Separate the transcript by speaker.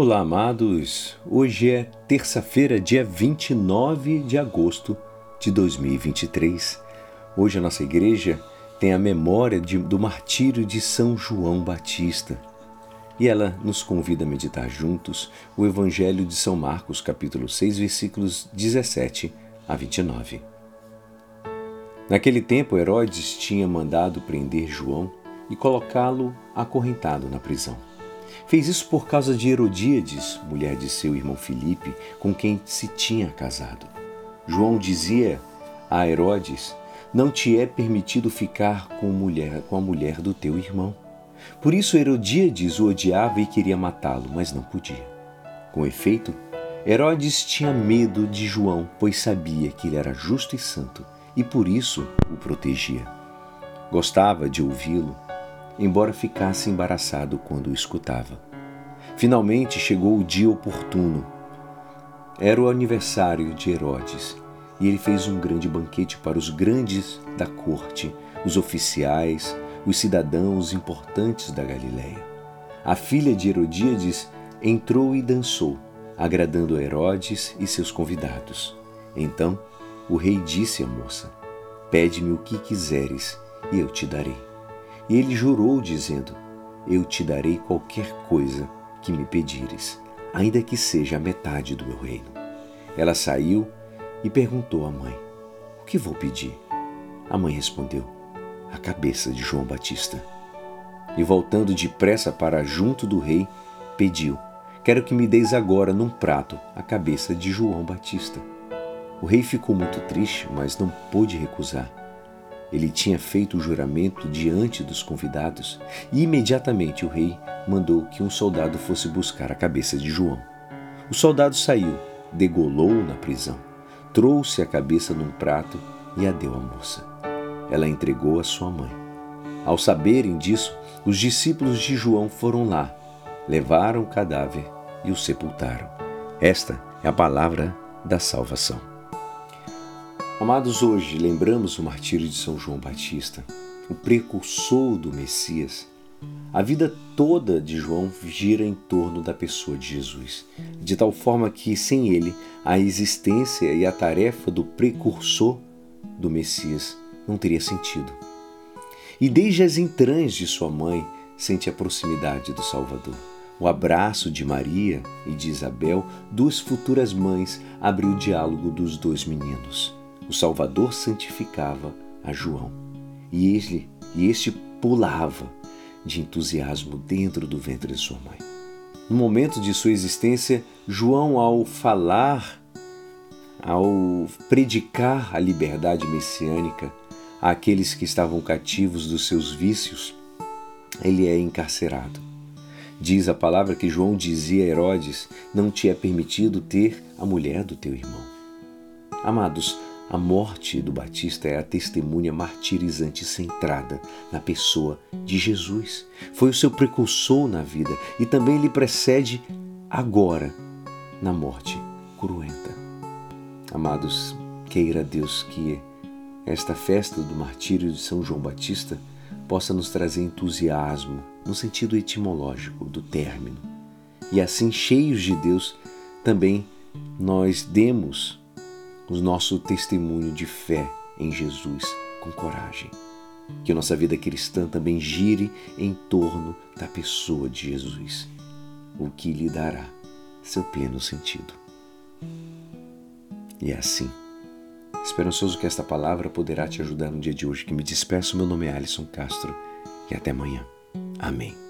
Speaker 1: Olá, amados. Hoje é terça-feira, dia 29 de agosto de 2023. Hoje a nossa igreja tem a memória de, do martírio de São João Batista. E ela nos convida a meditar juntos o Evangelho de São Marcos, capítulo 6, versículos 17 a 29. Naquele tempo, Herodes tinha mandado prender João e colocá-lo acorrentado na prisão. Fez isso por causa de Herodíades, mulher de seu irmão Filipe, com quem se tinha casado. João dizia a Herodes: Não te é permitido ficar com, mulher, com a mulher do teu irmão. Por isso Herodíades o odiava e queria matá-lo, mas não podia. Com efeito, Herodes tinha medo de João, pois sabia que ele era justo e santo, e por isso o protegia. Gostava de ouvi-lo, embora ficasse embaraçado quando o escutava. Finalmente chegou o dia oportuno. Era o aniversário de Herodes, e ele fez um grande banquete para os grandes da corte, os oficiais, os cidadãos importantes da Galiléia. A filha de Herodíades entrou e dançou, agradando Herodes e seus convidados. Então o rei disse à moça: Pede-me o que quiseres, e eu te darei. E ele jurou, dizendo: Eu te darei qualquer coisa que me pedires, ainda que seja a metade do meu reino. Ela saiu e perguntou à mãe: O que vou pedir? A mãe respondeu: a cabeça de João Batista. E voltando depressa para junto do rei, pediu: Quero que me deis agora num prato a cabeça de João Batista. O rei ficou muito triste, mas não pôde recusar. Ele tinha feito o juramento diante dos convidados e imediatamente o rei mandou que um soldado fosse buscar a cabeça de João. O soldado saiu, degolou-o na prisão, trouxe a cabeça num prato e a deu à moça ela entregou a sua mãe. Ao saberem disso, os discípulos de João foram lá, levaram o cadáver e o sepultaram. Esta é a palavra da salvação. Amados, hoje lembramos o martírio de São João Batista, o precursor do Messias. A vida toda de João gira em torno da pessoa de Jesus, de tal forma que, sem ele, a existência e a tarefa do precursor do Messias não teria sentido. E desde as entranhas de sua mãe sente a proximidade do Salvador. O abraço de Maria e de Isabel, duas futuras mães, abriu o diálogo dos dois meninos. O Salvador santificava a João e este, e este pulava de entusiasmo dentro do ventre de sua mãe. No momento de sua existência, João, ao falar, ao predicar a liberdade messiânica, àqueles que estavam cativos dos seus vícios, ele é encarcerado. Diz a palavra que João dizia a Herodes: Não te é permitido ter a mulher do teu irmão. Amados, a morte do Batista é a testemunha martirizante centrada na pessoa de Jesus. Foi o seu precursor na vida e também lhe precede agora na morte cruenta. Amados, queira Deus que esta festa do martírio de São João Batista possa nos trazer entusiasmo no sentido etimológico do término. E assim, cheios de Deus, também nós demos o nosso testemunho de fé em Jesus com coragem. Que a nossa vida cristã também gire em torno da pessoa de Jesus, o que lhe dará seu pleno sentido. E é assim Esperançoso que esta palavra poderá te ajudar no dia de hoje. Que me despeço, meu nome é Alisson Castro e até amanhã. Amém.